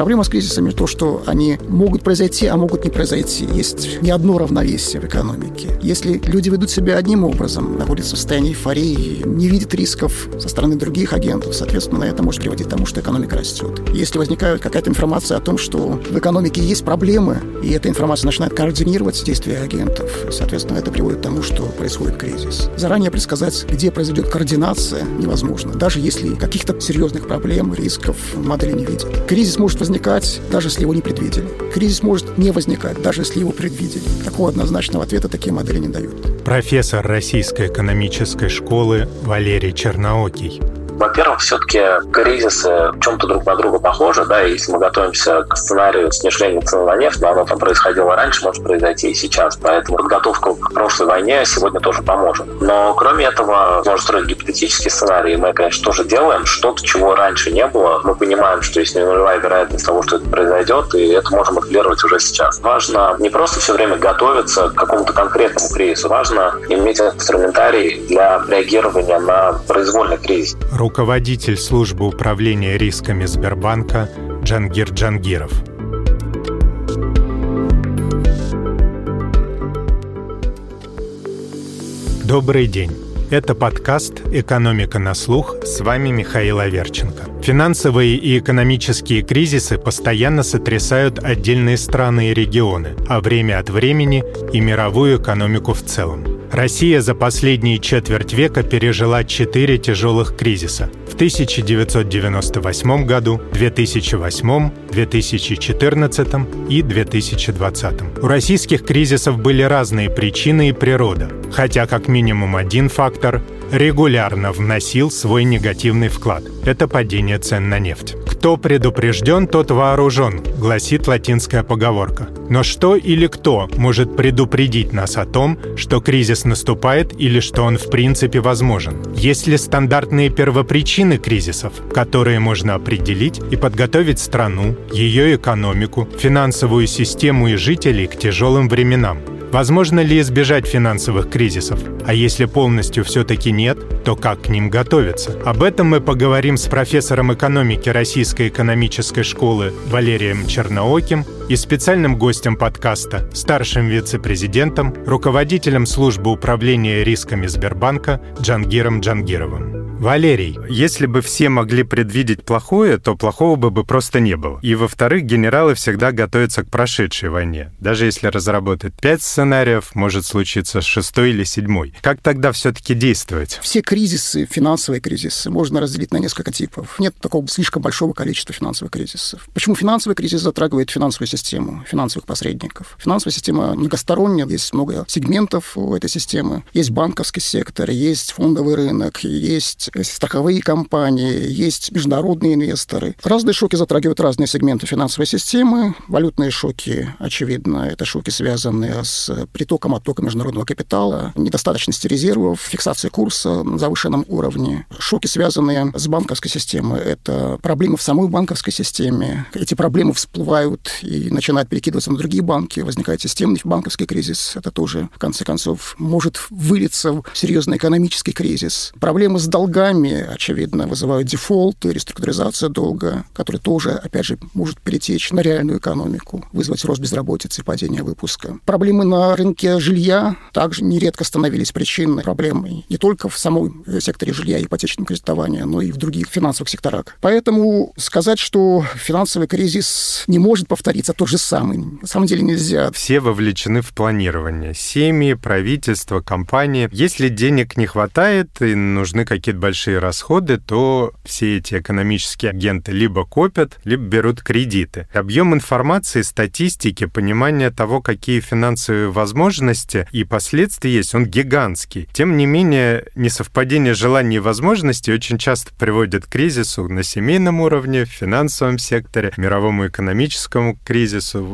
Проблема с кризисами то, что они могут произойти, а могут не произойти. Есть не одно равновесие в экономике. Если люди ведут себя одним образом, находятся в состоянии эйфории, не видят рисков со стороны других агентов, соответственно, это может приводить к тому, что экономика растет. Если возникает какая-то информация о том, что в экономике есть проблемы, и эта информация начинает координировать действия агентов, соответственно, это приводит к тому, что происходит кризис. Заранее предсказать, где произойдет координация, невозможно, даже если каких-то серьезных проблем, рисков модели не видят. Кризис может возникнуть возникать, даже если его не предвидели. Кризис может не возникать, даже если его предвидели. Такого однозначного ответа такие модели не дают. Профессор Российской экономической школы Валерий Черноокий. Во-первых, все-таки кризисы в чем-то друг на друга похожи, да, если мы готовимся к сценарию снижения цены на нефть, но оно там происходило раньше, может произойти и сейчас, поэтому подготовка к прошлой войне сегодня тоже поможет. Но кроме этого, можно строить гипотетические сценарии, мы, конечно, тоже делаем что-то, чего раньше не было. Мы понимаем, что есть нулевая вероятность того, что это произойдет, и это можем моделировать уже сейчас. Важно не просто все время готовиться к какому-то конкретному кризису, важно иметь инструментарий для реагирования на произвольный кризис руководитель службы управления рисками Сбербанка Джангир Джангиров. Добрый день. Это подкаст «Экономика на слух». С вами Михаил Аверченко. Финансовые и экономические кризисы постоянно сотрясают отдельные страны и регионы, а время от времени и мировую экономику в целом. Россия за последние четверть века пережила четыре тяжелых кризиса. В 1998 году, 2008, 2014 и 2020. У российских кризисов были разные причины и природа, хотя как минимум один фактор регулярно вносил свой негативный вклад. Это падение цен на нефть. «Кто предупрежден, тот вооружен», гласит латинская поговорка. Но что или кто может предупредить нас о том, что кризис наступает или что он в принципе возможен? Есть ли стандартные первопричины кризисов, которые можно определить и подготовить страну, ее экономику, финансовую систему и жителей к тяжелым временам? Возможно ли избежать финансовых кризисов? А если полностью все-таки нет, то как к ним готовиться? Об этом мы поговорим с профессором экономики Российской экономической школы Валерием Чернооким и специальным гостем подкаста, старшим вице-президентом, руководителем службы управления рисками Сбербанка Джангиром Джангировым. Валерий, если бы все могли предвидеть плохое, то плохого бы, бы просто не было. И, во-вторых, генералы всегда готовятся к прошедшей войне. Даже если разработать пять сценариев, может случиться шестой или седьмой. Как тогда все-таки действовать? Все кризисы, финансовые кризисы, можно разделить на несколько типов. Нет такого слишком большого количества финансовых кризисов. Почему финансовый кризис затрагивает финансовую систему, финансовых посредников? Финансовая система многосторонняя, есть много сегментов у этой системы. Есть банковский сектор, есть фондовый рынок, есть страховые компании, есть международные инвесторы. Разные шоки затрагивают разные сегменты финансовой системы. Валютные шоки, очевидно, это шоки, связанные с притоком, оттоком международного капитала, недостаточности резервов, фиксацией курса на завышенном уровне. Шоки, связанные с банковской системой, это проблемы в самой банковской системе. Эти проблемы всплывают и начинают перекидываться на другие банки, возникает системный банковский кризис. Это тоже, в конце концов, может вылиться в серьезный экономический кризис. Проблемы с долгами очевидно, вызывают дефолт и реструктуризация долга, который тоже, опять же, может перетечь на реальную экономику, вызвать рост безработицы и падение выпуска. Проблемы на рынке жилья также нередко становились причиной проблемы не только в самом секторе жилья и ипотечного кредитования, но и в других финансовых секторах. Поэтому сказать, что финансовый кризис не может повториться, тот же самый, на самом деле нельзя. Все вовлечены в планирование. Семьи, правительство, компании. Если денег не хватает и нужны какие-то большие расходы, то все эти экономические агенты либо копят, либо берут кредиты. Объем информации, статистики, понимание того, какие финансовые возможности и последствия есть, он гигантский. Тем не менее, несовпадение желаний и возможностей очень часто приводит к кризису на семейном уровне, в финансовом секторе, мировому экономическому кризису.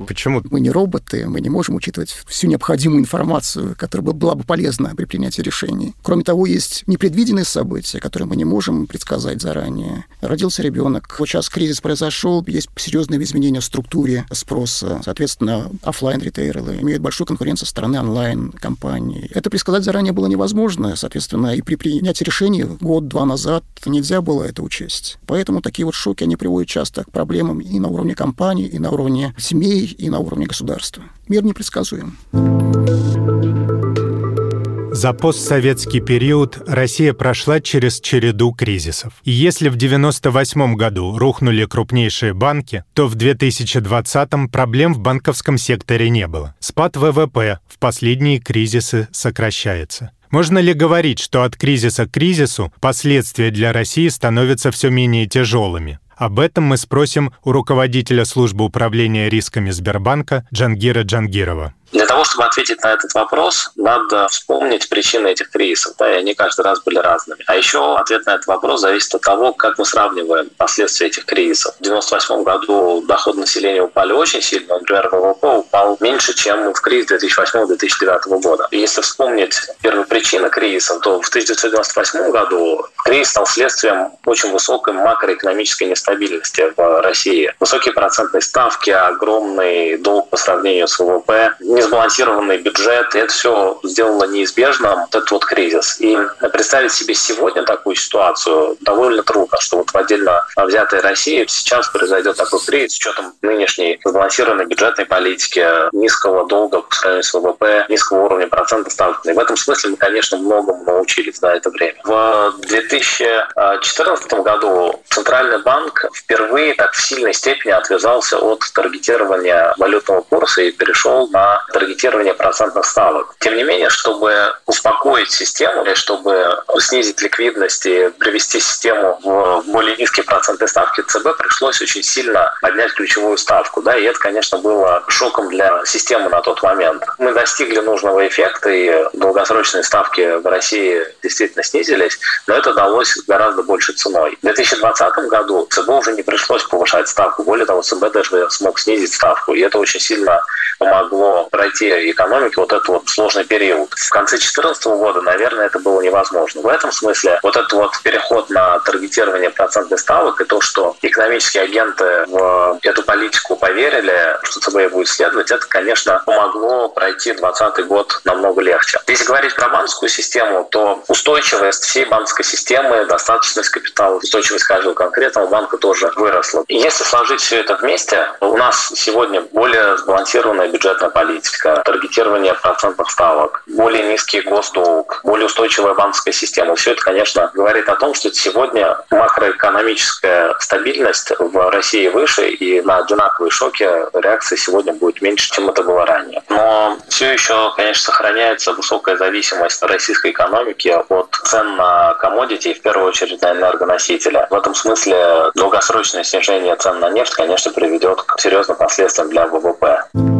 Почему? Мы не роботы, мы не можем учитывать всю необходимую информацию, которая была бы полезна при принятии решений. Кроме того, есть непредвиденные события, которые мы не можем предсказать заранее. Родился ребенок, вот сейчас кризис произошел, есть серьезные изменения в структуре спроса. Соответственно, офлайн ритейлеры имеют большую конкуренцию со стороны онлайн-компаний. Это предсказать заранее было невозможно, соответственно, и при принятии решений год-два назад нельзя было это учесть. Поэтому такие вот шоки, они приводят часто к проблемам и на уровне компаний, и на уровне семей, и на уровне государства. Мир непредсказуем. За постсоветский период Россия прошла через череду кризисов. И если в 1998 году рухнули крупнейшие банки, то в 2020 проблем в банковском секторе не было. Спад ВВП в последние кризисы сокращается. Можно ли говорить, что от кризиса к кризису последствия для России становятся все менее тяжелыми? Об этом мы спросим у руководителя службы управления рисками Сбербанка Джангира Джангирова. Для того, чтобы ответить на этот вопрос, надо вспомнить причины этих кризисов, да, и они каждый раз были разными. А еще ответ на этот вопрос зависит от того, как мы сравниваем последствия этих кризисов. В 1998 году доход населения упали очень сильно, например, ВВП упал меньше, чем в кризис 2008-2009 года. И если вспомнить первую причину кризиса, то в 1998 году кризис стал следствием очень высокой макроэкономической нестабильности в России. Высокие процентные ставки, огромный долг по сравнению с ВВП, несбалансированный бюджет, это все сделало неизбежным вот этот вот кризис. И представить себе сегодня такую ситуацию довольно трудно, что вот в отдельно взятой России сейчас произойдет такой кризис с учетом нынешней сбалансированной бюджетной политики, низкого долга по сравнению с ВВП, низкого уровня процентов ставок. И в этом смысле мы, конечно, многому научились за это время. В 2014 году Центральный банк впервые так в сильной степени отвязался от таргетирования валютного курса и перешел на таргетирование процентных ставок. Тем не менее, чтобы успокоить систему, или чтобы снизить ликвидность и привести систему в более низкие процентные ставки ЦБ, пришлось очень сильно поднять ключевую ставку. Да, и это, конечно, было шоком для системы на тот момент. Мы достигли нужного эффекта, и долгосрочные ставки в России действительно снизились, но это далось гораздо больше ценой. В 2020 году ЦБ уже не пришлось повышать ставку. Более того, ЦБ даже смог снизить ставку, и это очень сильно помогло пройти экономике вот этот вот сложный период. В конце 2014 года, наверное, это было невозможно. В этом смысле вот этот вот переход на таргетирование процентных ставок и то, что экономические агенты в эту политику поверили, что ЦБ будет следовать, это, конечно, помогло пройти 2020 год намного легче. Если говорить про банковскую систему, то устойчивость всей банковской системы, достаточность капитала, устойчивость каждого конкретного банка тоже выросла. И если сложить все это вместе, у нас сегодня более сбалансированная бюджетная политика, таргетирование процентных ставок, более низкий госдолг, более устойчивая банковская система. Все это, конечно, говорит о том, что сегодня макроэкономическая стабильность в России выше, и на одинаковые шоки реакция сегодня будет меньше, чем это было ранее. Но все еще, конечно, сохраняется высокая зависимость российской экономики от цен на комодити, в первую очередь на энергоносители. В этом смысле долгосрочное снижение цен на нефть, конечно, приведет к серьезным последствиям для ВВП.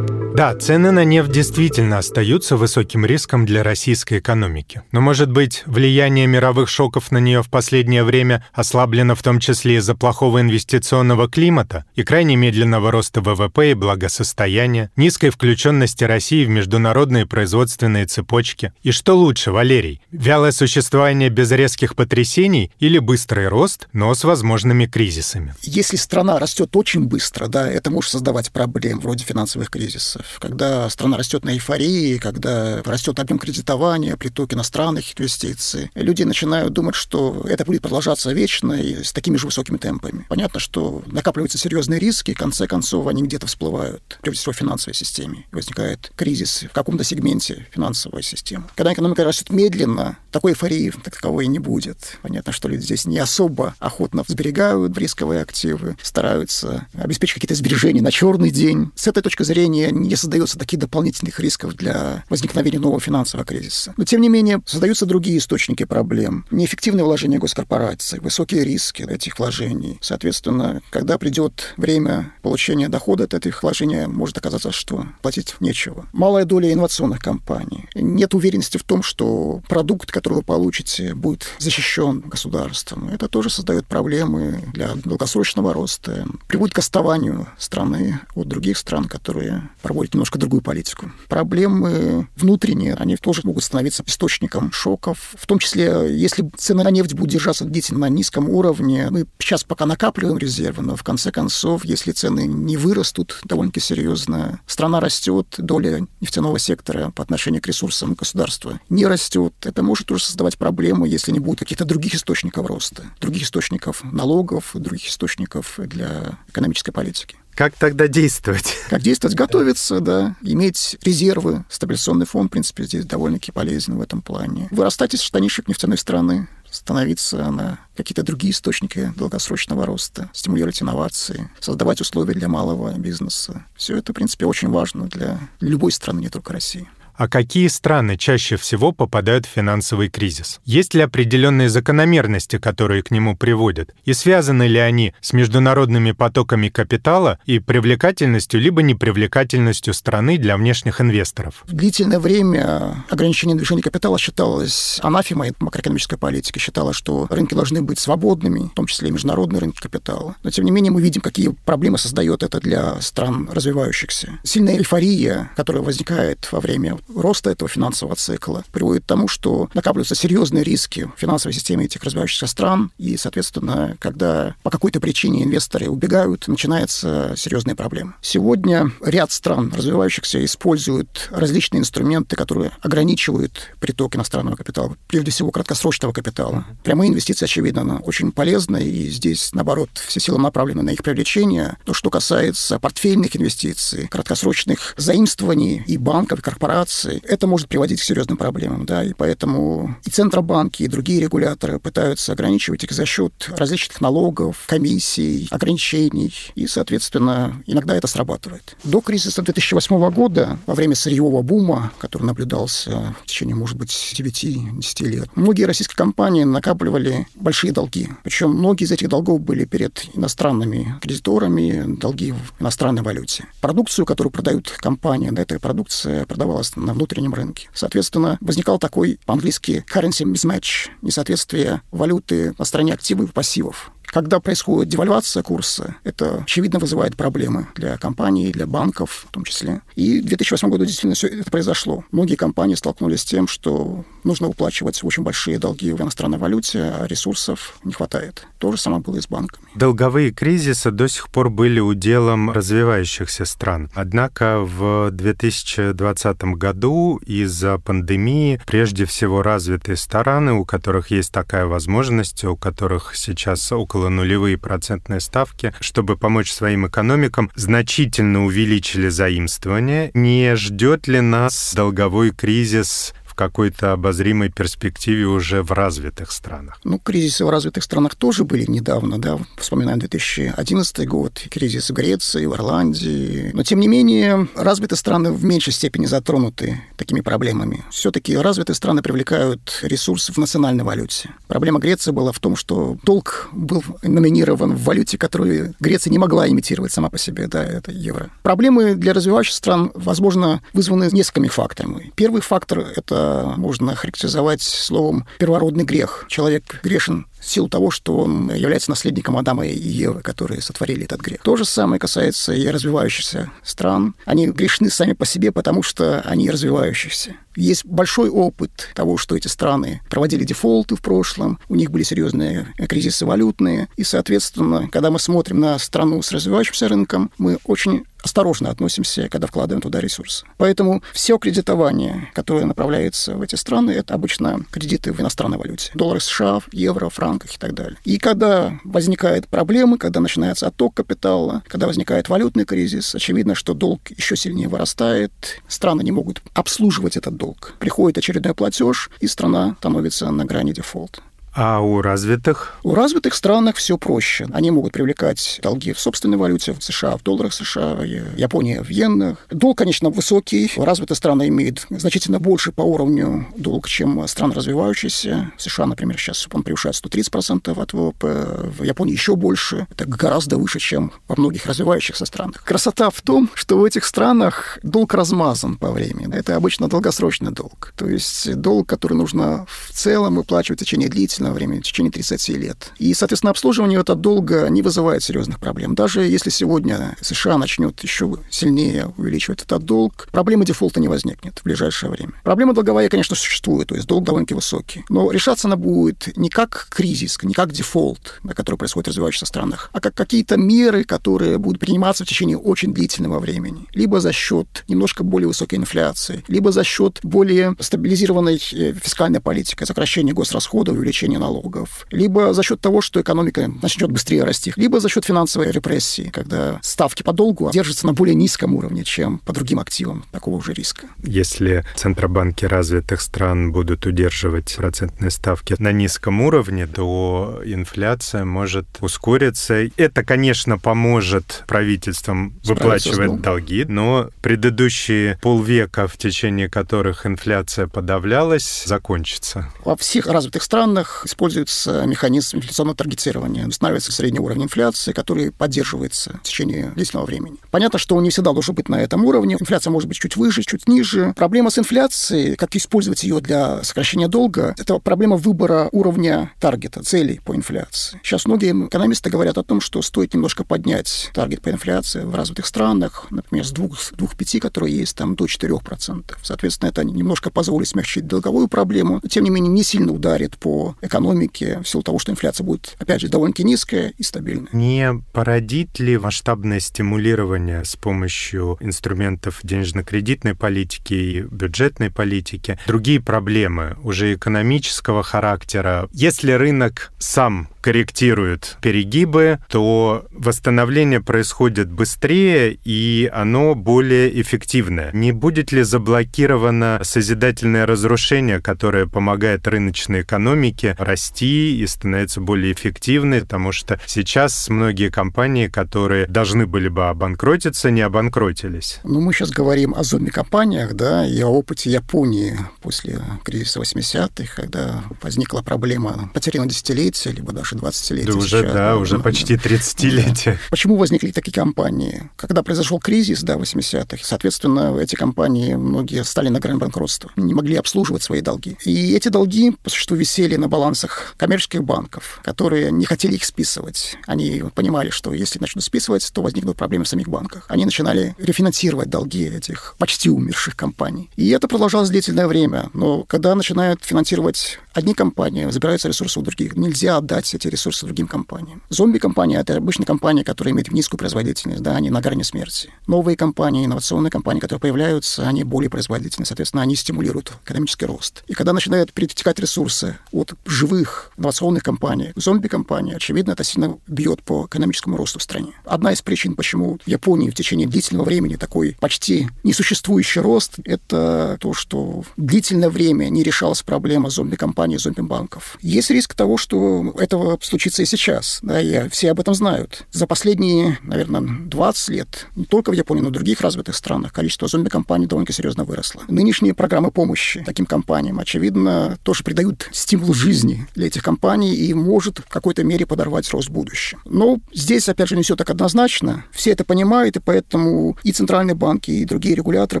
Да, цены на нефть действительно остаются высоким риском для российской экономики. Но, может быть, влияние мировых шоков на нее в последнее время ослаблено в том числе из-за плохого инвестиционного климата и крайне медленного роста ВВП и благосостояния, низкой включенности России в международные производственные цепочки. И что лучше, Валерий, вялое существование без резких потрясений или быстрый рост, но с возможными кризисами? Если страна растет очень быстро, да, это может создавать проблемы вроде финансовых кризисов когда страна растет на эйфории, когда растет объем кредитования, приток иностранных инвестиций, люди начинают думать, что это будет продолжаться вечно и с такими же высокими темпами. Понятно, что накапливаются серьезные риски, и в конце концов они где-то всплывают, прежде всего в финансовой системе. Возникает кризис в каком-то сегменте финансовой системы. Когда экономика растет медленно, такой эйфории так таковой не будет. Понятно, что люди здесь не особо охотно сберегают рисковые активы, стараются обеспечить какие-то сбережения на черный день. С этой точки зрения не создается таких дополнительных рисков для возникновения нового финансового кризиса. Но, тем не менее, создаются другие источники проблем. Неэффективное вложение госкорпораций, высокие риски этих вложений. Соответственно, когда придет время получения дохода от этих вложений, может оказаться, что платить нечего. Малая доля инновационных компаний. Нет уверенности в том, что продукт, который вы получите, будет защищен государством. Это тоже создает проблемы для долгосрочного роста, приводит к отставанию страны от других стран, которые проводят немножко другую политику. Проблемы внутренние, они тоже могут становиться источником шоков, в том числе, если цены на нефть будут держаться длительно на низком уровне, мы сейчас пока накапливаем резервы, но в конце концов, если цены не вырастут довольно-таки серьезно, страна растет, доля нефтяного сектора по отношению к ресурсам государства не растет. Это может уже создавать проблемы, если не будет каких-то других источников роста, других источников налогов, других источников для экономической политики. Как тогда действовать? Как действовать? Готовиться, да. Иметь резервы. Стабилизационный фонд, в принципе, здесь довольно-таки полезен в этом плане. Вырастать из штанишек нефтяной страны, становиться на какие-то другие источники долгосрочного роста, стимулировать инновации, создавать условия для малого бизнеса. Все это, в принципе, очень важно для любой страны, не только России. А какие страны чаще всего попадают в финансовый кризис? Есть ли определенные закономерности, которые к нему приводят? И связаны ли они с международными потоками капитала и привлекательностью либо непривлекательностью страны для внешних инвесторов? В длительное время ограничение движения капитала считалось анафемой макроэкономической политики, считалось, что рынки должны быть свободными, в том числе и международные рынки капитала. Но, тем не менее, мы видим, какие проблемы создает это для стран развивающихся. Сильная эйфория, которая возникает во время роста этого финансового цикла приводит к тому, что накапливаются серьезные риски в финансовой системе этих развивающихся стран, и, соответственно, когда по какой-то причине инвесторы убегают, начинаются серьезные проблемы. Сегодня ряд стран развивающихся используют различные инструменты, которые ограничивают приток иностранного капитала, прежде всего краткосрочного капитала. Прямые инвестиции, очевидно, очень полезны, и здесь, наоборот, все силы направлены на их привлечение. То, что касается портфельных инвестиций, краткосрочных заимствований и банков, и корпораций, инфляции, это может приводить к серьезным проблемам, да, и поэтому и Центробанки, и другие регуляторы пытаются ограничивать их за счет различных налогов, комиссий, ограничений, и, соответственно, иногда это срабатывает. До кризиса 2008 года, во время сырьевого бума, который наблюдался в течение, может быть, 9-10 лет, многие российские компании накапливали большие долги. Причем многие из этих долгов были перед иностранными кредиторами, долги в иностранной валюте. Продукцию, которую продают компании, да, эта продукция продавалась на внутреннем рынке. Соответственно, возникал такой по-английски currency mismatch, несоответствие валюты на стороне активов и пассивов. Когда происходит девальвация курса, это, очевидно, вызывает проблемы для компаний, для банков в том числе. И в 2008 году действительно все это произошло. Многие компании столкнулись с тем, что нужно выплачивать очень большие долги в иностранной валюте, а ресурсов не хватает. То же самое было и с банками. Долговые кризисы до сих пор были уделом развивающихся стран. Однако в 2020 году из-за пандемии прежде всего развитые страны, у которых есть такая возможность, у которых сейчас около около нулевые процентные ставки, чтобы помочь своим экономикам, значительно увеличили заимствование. Не ждет ли нас долговой кризис какой-то обозримой перспективе уже в развитых странах? Ну, кризисы в развитых странах тоже были недавно, да. Вспоминаем 2011 год, кризис в Греции, в Ирландии. Но, тем не менее, развитые страны в меньшей степени затронуты такими проблемами. Все-таки развитые страны привлекают ресурсы в национальной валюте. Проблема Греции была в том, что долг был номинирован в валюте, которую Греция не могла имитировать сама по себе, да, это евро. Проблемы для развивающихся стран, возможно, вызваны несколькими факторами. Первый фактор — это можно характеризовать словом первородный грех. Человек грешен в силу того, что он является наследником Адама и Евы, которые сотворили этот грех. То же самое касается и развивающихся стран. Они грешны сами по себе, потому что они развивающиеся. Есть большой опыт того, что эти страны проводили дефолты в прошлом, у них были серьезные кризисы валютные, и, соответственно, когда мы смотрим на страну с развивающимся рынком, мы очень осторожно относимся, когда вкладываем туда ресурсы. Поэтому все кредитование, которое направляется в эти страны, это обычно кредиты в иностранной валюте. Доллары США, евро, франках и так далее. И когда возникают проблемы, когда начинается отток капитала, когда возникает валютный кризис, очевидно, что долг еще сильнее вырастает, страны не могут обслуживать этот долг. Приходит очередной платеж, и страна становится на грани дефолта. А у развитых? У развитых странах все проще. Они могут привлекать долги в собственной валюте, в США, в долларах США, Япония в иенах. Долг, конечно, высокий. Развитые страны имеют значительно больше по уровню долг, чем страны развивающиеся. В США, например, сейчас он превышает 130% от ВВП, в Японии еще больше. Это гораздо выше, чем во многих развивающихся странах. Красота в том, что в этих странах долг размазан по времени. Это обычно долгосрочный долг. То есть долг, который нужно в целом выплачивать в течение длительного времени, в течение 30 лет. И, соответственно, обслуживание этого долга не вызывает серьезных проблем. Даже если сегодня США начнет еще сильнее увеличивать этот долг, проблемы дефолта не возникнет в ближайшее время. Проблема долговая, конечно, существует, то есть долг довольно-таки высокий. Но решаться она будет не как кризис, не как дефолт, который происходит в развивающихся странах, а как какие-то меры, которые будут приниматься в течение очень длительного времени. Либо за счет немножко более высокой инфляции, либо за счет более стабилизированной э, фискальной политики, сокращения госрасходов, увеличения налогов, либо за счет того, что экономика начнет быстрее расти, либо за счет финансовой репрессии, когда ставки по долгу держатся на более низком уровне, чем по другим активам такого же риска. Если центробанки развитых стран будут удерживать процентные ставки на низком уровне, то инфляция может ускориться. Это, конечно, поможет правительствам выплачивать долги, но предыдущие полвека, в течение которых инфляция подавлялась, закончится. Во всех развитых странах используется механизм инфляционного таргетирования. Устанавливается средний уровень инфляции, который поддерживается в течение длительного времени. Понятно, что он не всегда должен быть на этом уровне. Инфляция может быть чуть выше, чуть ниже. Проблема с инфляцией, как использовать ее для сокращения долга, это проблема выбора уровня таргета, целей по инфляции. Сейчас многие экономисты говорят о том, что стоит немножко поднять таргет по инфляции в развитых странах, например, с 2-5, которые есть, там, до 4%. Соответственно, это немножко позволит смягчить долговую проблему, но, тем не менее, не сильно ударит по экономике в силу того, что инфляция будет, опять же, довольно-таки низкая и стабильная. Не породит ли масштабное стимулирование с помощью инструментов денежно-кредитной политики и бюджетной политики другие проблемы уже экономического характера? Если рынок сам корректирует перегибы, то восстановление происходит быстрее и оно более эффективное. Не будет ли заблокировано созидательное разрушение, которое помогает рыночной экономике расти и становиться более эффективной, потому что сейчас многие компании, которые должны были бы обанкротиться, не обанкротились. Ну, мы сейчас говорим о зомби-компаниях, да, и о опыте Японии после кризиса 80-х, когда возникла проблема потерянного десятилетия, либо даже 20-летия. Да уже, сейчас, да, уже почти 30-летия. Почему возникли такие компании? Когда произошел кризис, да, 80-х, соответственно, эти компании, многие стали на грани банкротства, не могли обслуживать свои долги. И эти долги, по существу, висели на балансах коммерческих банков, которые не хотели их списывать. Они понимали, что если начнут списывать, то возникнут проблемы в самих банках. Они начинали рефинансировать долги этих почти умерших компаний. И это продолжалось длительное время. Но когда начинают финансировать одни компании, забираются ресурсы у других, нельзя отдать эти ресурсы другим компаниям. Зомби-компания — это обычно компания, которая имеет низкую производительность, да, они на грани смерти. Новые компании, инновационные компании, которые появляются, они более производительны, соответственно, они стимулируют экономический рост. И когда начинают перетекать ресурсы от живых инновационных компаний к зомби-компании, очевидно, это сильно бьет по экономическому росту в стране. Одна из причин, почему в Японии в течение длительного времени такой почти несуществующий рост, это то, что длительное время не решалась проблема зомби-компаний, зомби-банков. Есть риск того, что этого случится и сейчас. Да, и все об этом знают. За последние, наверное, 20 лет, не только в Японии, но и в других развитых странах, количество зомби-компаний довольно серьезно выросло. Нынешние программы помощи таким компаниям, очевидно, тоже придают стимул жизни для этих компаний и может в какой-то мере подорвать рост в будущем. Но здесь, опять же, не все так однозначно. Все это понимают, и поэтому и центральные банки, и другие регуляторы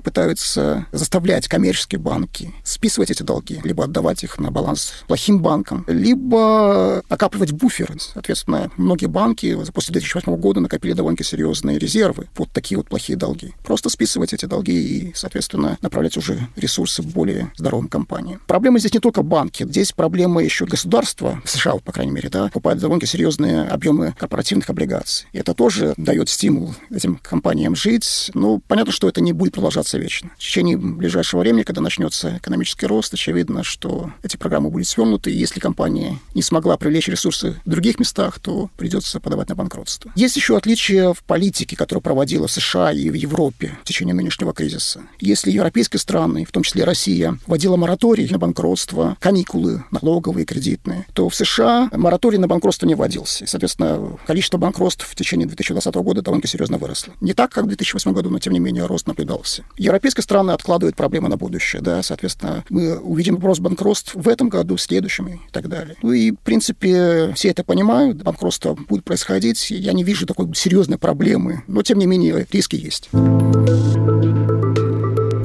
пытаются заставлять коммерческие банки списывать эти долги, либо отдавать их на баланс плохим банкам, либо накапливать буфер. Соответственно, многие банки после 2008 года накопили довольно серьезные резервы, вот такие вот плохие долги. Просто списывать эти долги и, соответственно, направлять уже ресурсы в более здоровым компаниям. Проблема здесь не только банки, здесь проблема еще государства, в США, по крайней мере, да, покупают довольно серьезные объемы корпоративных облигаций. И это тоже дает стимул этим компаниям жить. Ну, понятно, что это не будет продолжаться вечно. В течение ближайшего времени, когда начнется экономический рост, очевидно, что эти программы будут свернуты, и если компания не смогла привлечь ресурсы ресурсы в других местах, то придется подавать на банкротство. Есть еще отличие в политике, которую проводила США и в Европе в течение нынешнего кризиса. Если европейские страны, в том числе Россия, вводила мораторий на банкротство, каникулы налоговые, кредитные, то в США мораторий на банкротство не вводился. И, соответственно, количество банкротств в течение 2020 года довольно серьезно выросло. Не так, как в 2008 году, но тем не менее рост наблюдался. Европейские страны откладывают проблемы на будущее, да, соответственно, мы увидим вопрос банкротств в этом году, в следующем и так далее. Ну и, в принципе, все это понимают, банкротство будет происходить, я не вижу такой серьезной проблемы, но, тем не менее, риски есть.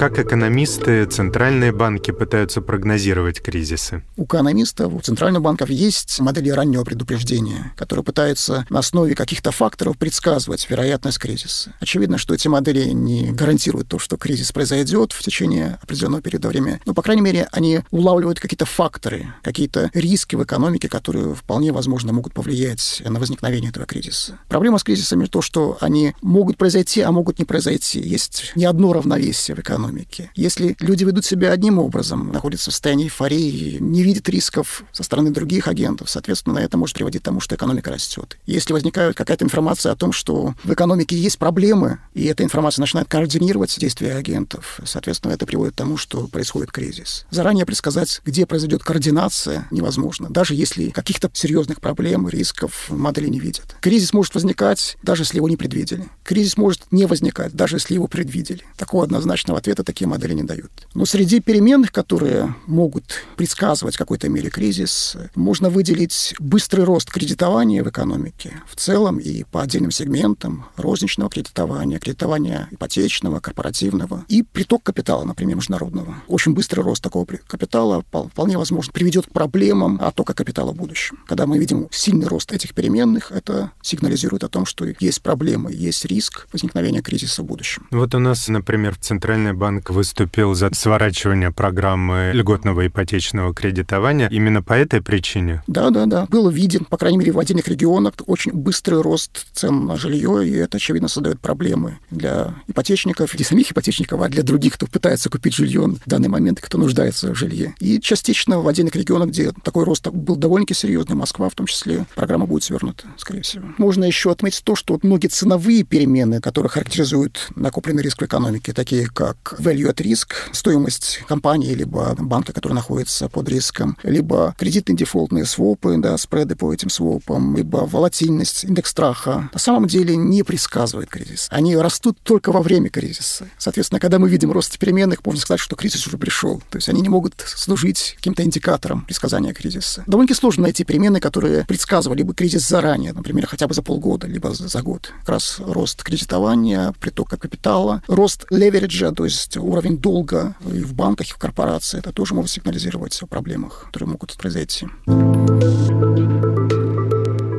Как экономисты, центральные банки пытаются прогнозировать кризисы? У экономистов, у центральных банков есть модели раннего предупреждения, которые пытаются на основе каких-то факторов предсказывать вероятность кризиса. Очевидно, что эти модели не гарантируют то, что кризис произойдет в течение определенного периода времени. Но, по крайней мере, они улавливают какие-то факторы, какие-то риски в экономике, которые вполне возможно могут повлиять на возникновение этого кризиса. Проблема с кризисами то, что они могут произойти, а могут не произойти. Есть не одно равновесие в экономике экономики. Если люди ведут себя одним образом, находятся в состоянии эйфории, не видят рисков со стороны других агентов, соответственно, это может приводить к тому, что экономика растет. Если возникает какая-то информация о том, что в экономике есть проблемы, и эта информация начинает координировать действия агентов, соответственно, это приводит к тому, что происходит кризис. Заранее предсказать, где произойдет координация, невозможно, даже если каких-то серьезных проблем, рисков модели не видят. Кризис может возникать, даже если его не предвидели. Кризис может не возникать, даже если его предвидели. Такого однозначного ответа ответа такие модели не дают. Но среди переменных, которые могут предсказывать в какой-то мере кризис, можно выделить быстрый рост кредитования в экономике в целом и по отдельным сегментам розничного кредитования, кредитования ипотечного, корпоративного и приток капитала, например, международного. Очень быстрый рост такого капитала вполне возможно приведет к проблемам оттока капитала в будущем. Когда мы видим сильный рост этих переменных, это сигнализирует о том, что есть проблемы, есть риск возникновения кризиса в будущем. Вот у нас, например, Центральный банк выступил за сворачивание программы льготного ипотечного кредитования именно по этой причине? Да, да, да. Был виден, по крайней мере, в отдельных регионах очень быстрый рост цен на жилье, и это, очевидно, создает проблемы для ипотечников, не самих ипотечников, а для других, кто пытается купить жилье в данный момент, кто нуждается в жилье. И частично в отдельных регионах, где такой рост был довольно-таки серьезный, Москва в том числе, программа будет свернута, скорее всего. Можно еще отметить то, что многие ценовые перемены, которые характеризуют накопленный риск в экономике, такие как value at risk, стоимость компании либо банка, который находится под риском, либо кредитные дефолтные свопы, да, спреды по этим свопам, либо волатильность, индекс страха, на самом деле не предсказывает кризис. Они растут только во время кризиса. Соответственно, когда мы видим рост переменных, можно сказать, что кризис уже пришел. То есть они не могут служить каким-то индикатором предсказания кризиса. Довольно сложно найти перемены, которые предсказывали бы кризис заранее, например, хотя бы за полгода, либо за год. Как раз рост кредитования, притока капитала, рост левериджа, то есть есть уровень долга и в банках, и в корпорации. Это тоже может сигнализировать о проблемах, которые могут произойти.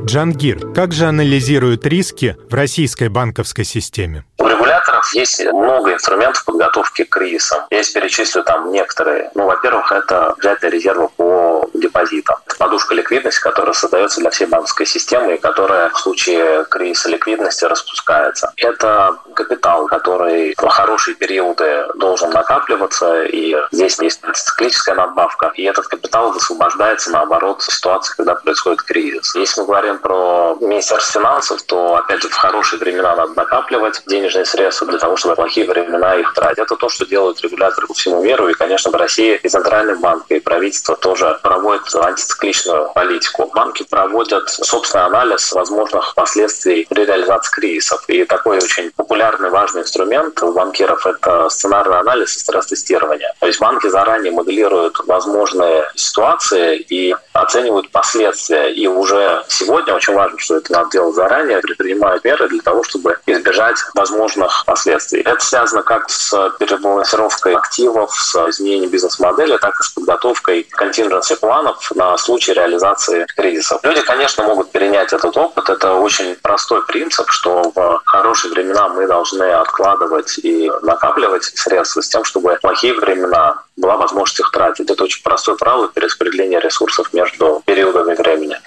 Джангир, как же анализируют риски в российской банковской системе? У регуляторов есть много инструментов подготовки к кризисам. Я перечислю там некоторые. Ну, во-первых, это взятие резерва по депозитам. Это подушка ликвидности, которая создается для всей банковской системы и которая в случае кризиса ликвидности распускается. Это капитал, который в хорошие периоды должен накапливаться, и здесь есть циклическая надбавка, и этот капитал высвобождается, наоборот, в ситуации, когда происходит кризис. Если мы говорим про Министерство финансов, то, опять же, в хорошие времена надо накапливать денежные средства для того, чтобы в плохие времена их тратить. Это то, что делают регуляторы по всему миру, и, конечно, в России и Центральный банк, и правительство тоже проводят антицикличную политику. Банки проводят собственный анализ возможных последствий при реализации кризисов, и такой очень популярный важный инструмент у банкиров – это сценарный анализ и стресс-тестирование. То есть банки заранее моделируют возможные ситуации и оценивают последствия. И уже сегодня очень важно, что это надо делать заранее, предпринимают меры для того, чтобы избежать возможных последствий. Это связано как с перебалансировкой активов, с изменением бизнес-модели, так и с подготовкой контингенции планов на случай реализации кризисов. Люди, конечно, могут перенять этот опыт. Это очень простой принцип, что в хорошие времена мы должны откладывать и накапливать средства с тем, чтобы в плохие времена была возможность их тратить. Это очень простое правило перераспределения ресурсов между периодами времени.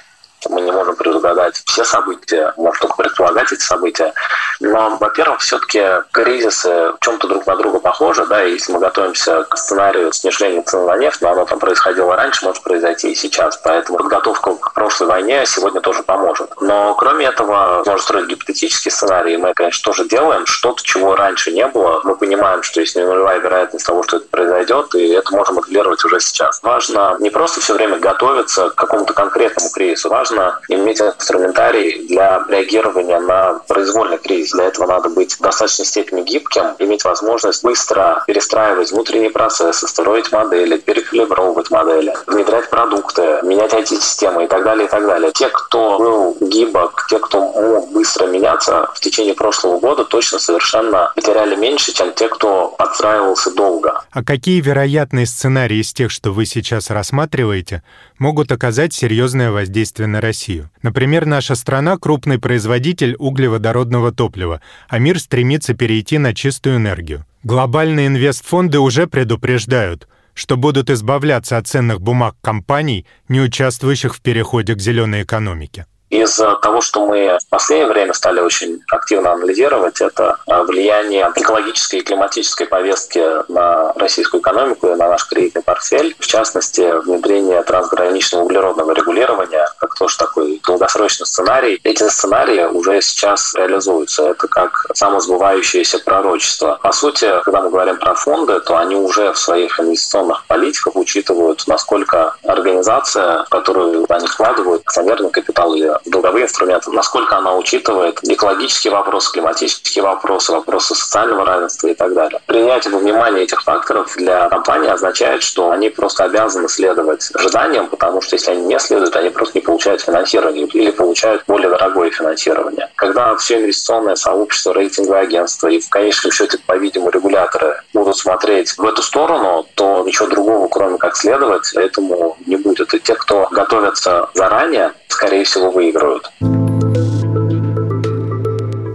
Мы не можем предугадать все события, можем только предполагать эти события. Но, во-первых, все-таки кризисы в чем-то друг на друга похожи, да, и если мы готовимся к сценарию снижения цены на нефть, но оно там происходило раньше, может произойти и сейчас. Поэтому подготовка к прошлой войне сегодня тоже поможет. Но, кроме этого, можно строить гипотетические сценарии. Мы, конечно, тоже делаем что-то, чего раньше не было. Мы понимаем, что есть нулевая вероятность того, что это произойдет, и это можно моделировать уже сейчас. Важно не просто все время готовиться к какому-то конкретному кризису, важно иметь инструментарий для реагирования на произвольный кризис. Для этого надо быть в достаточной степени гибким, иметь возможность быстро перестраивать внутренние процессы, строить модели, перекалибровывать модели, внедрять продукты, менять IT-системы и так далее, и так далее. Те, кто был гибок, те, кто мог быстро меняться в течение прошлого года, точно совершенно потеряли меньше, чем те, кто подстраивался долго. А какие вероятные сценарии из тех, что вы сейчас рассматриваете, могут оказать серьезное воздействие на Россию? Например, наша страна — крупный производитель углеводородного топлива, а мир стремится перейти на чистую энергию. Глобальные инвестфонды уже предупреждают, что будут избавляться от ценных бумаг компаний, не участвующих в переходе к зеленой экономике. Из того, что мы в последнее время стали очень активно анализировать, это а, влияние экологической и климатической повестки на российскую экономику и на наш кредитный портфель. В частности, внедрение трансграничного углеродного регулирования, как тоже такой долгосрочный сценарий. Эти сценарии уже сейчас реализуются. Это как самосбывающееся пророчество. По сути, когда мы говорим про фонды, то они уже в своих инвестиционных политиках учитывают, насколько организация, в которую они вкладывают акционерный капитал или долговые инструменты, насколько она учитывает экологические вопросы, климатические вопросы, вопросы социального равенства и так далее. Принятие во внимание этих факторов для компании означает, что они просто обязаны следовать ожиданиям, потому что если они не следуют, они просто не получают финансирование или получают более дорогое финансирование. Когда все инвестиционное сообщество, рейтинговые агентства и в конечном счете, по-видимому, регуляторы будут смотреть в эту сторону, то ничего другого, кроме как следовать, этому не будет. И те, кто готовятся заранее, скорее всего, выигрывают.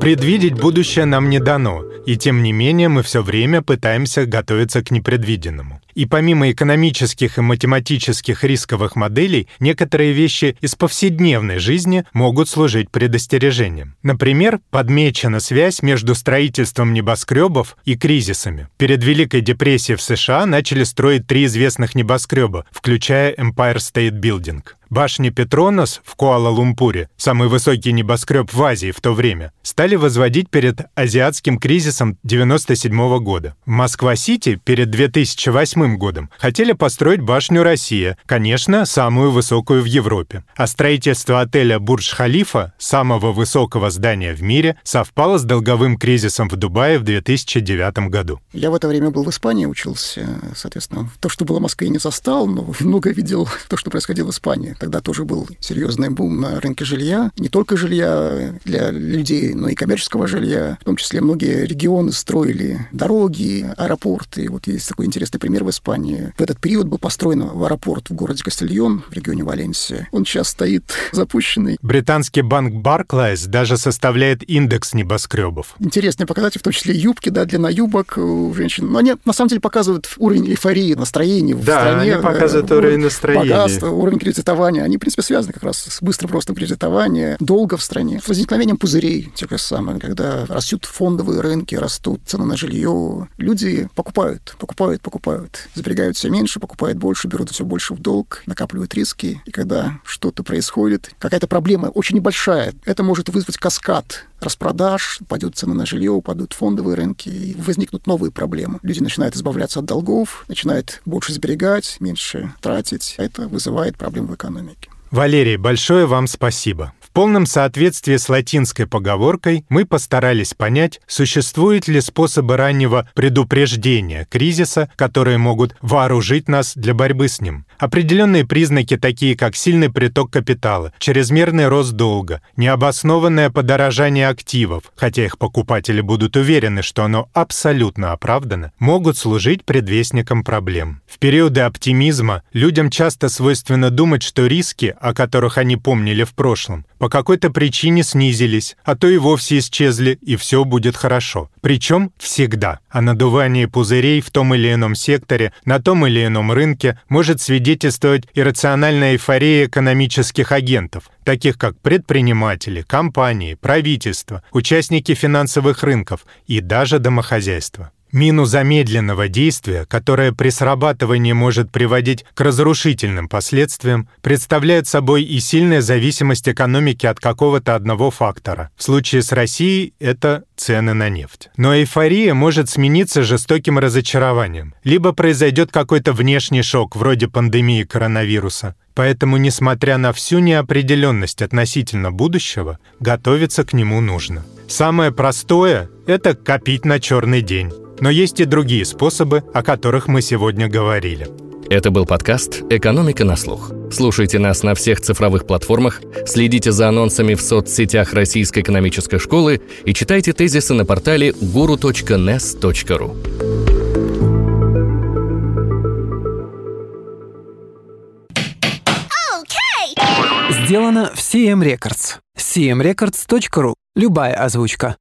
Предвидеть будущее нам не дано, и тем не менее мы все время пытаемся готовиться к непредвиденному. И помимо экономических и математических рисковых моделей, некоторые вещи из повседневной жизни могут служить предостережением. Например, подмечена связь между строительством небоскребов и кризисами. Перед Великой депрессией в США начали строить три известных небоскреба, включая Empire State Building. Башни Петронос в Куала-Лумпуре, самый высокий небоскреб в Азии в то время, стали возводить перед азиатским кризисом 97 года. В Москва-Сити перед 2008 годом хотели построить башню «Россия», конечно, самую высокую в Европе. А строительство отеля «Бурдж-Халифа», самого высокого здания в мире, совпало с долговым кризисом в Дубае в 2009 году. Я в это время был в Испании, учился, соответственно. То, что было в Москве, не застал, но много видел то, что происходило в Испании. Тогда тоже был серьезный бум на рынке жилья. Не только жилья для людей, но и коммерческого жилья. В том числе многие регионы строили дороги, аэропорты. Вот есть такой интересный пример в Испании. В этот период был построен аэропорт в городе Кастильон, в регионе Валенсия. Он сейчас стоит запущенный. Британский банк Barclays даже составляет индекс небоскребов. Интересный показатель, в том числе юбки, да, длина юбок у женщин. Но они на самом деле показывают уровень эйфории, настроения в да, стране. они показывают уровень настроения. Богатство, уровень кредитования они, в принципе, связаны как раз с быстрым ростом кредитования, долга в стране, с возникновением пузырей, тех же самых, когда растут фондовые рынки, растут цены на жилье, люди покупают, покупают, покупают, сберегают все меньше, покупают больше, берут все больше в долг, накапливают риски, и когда что-то происходит, какая-то проблема очень небольшая, это может вызвать каскад распродаж, упадет цена на жилье, упадут фондовые рынки, и возникнут новые проблемы. Люди начинают избавляться от долгов, начинают больше сберегать, меньше тратить. Это вызывает проблемы в экономике. Валерий, большое вам спасибо полном соответствии с латинской поговоркой мы постарались понять, существуют ли способы раннего предупреждения кризиса, которые могут вооружить нас для борьбы с ним. Определенные признаки, такие как сильный приток капитала, чрезмерный рост долга, необоснованное подорожание активов, хотя их покупатели будут уверены, что оно абсолютно оправдано, могут служить предвестником проблем. В периоды оптимизма людям часто свойственно думать, что риски, о которых они помнили в прошлом, по какой-то причине снизились, а то и вовсе исчезли, и все будет хорошо. Причем всегда. А надувание пузырей в том или ином секторе, на том или ином рынке может свидетельствовать иррациональная эйфория экономических агентов, таких как предприниматели, компании, правительства, участники финансовых рынков и даже домохозяйства. Мину замедленного действия, которое при срабатывании может приводить к разрушительным последствиям, представляет собой и сильная зависимость экономики от какого-то одного фактора. В случае с Россией это цены на нефть. Но эйфория может смениться жестоким разочарованием. Либо произойдет какой-то внешний шок, вроде пандемии коронавируса. Поэтому, несмотря на всю неопределенность относительно будущего, готовиться к нему нужно. Самое простое – это копить на черный день. Но есть и другие способы, о которых мы сегодня говорили. Это был подкаст «Экономика на слух». Слушайте нас на всех цифровых платформах, следите за анонсами в соцсетях Российской экономической школы и читайте тезисы на портале guru.nes.ru. Сделано в CM Records. cmrecords.ru. Любая озвучка.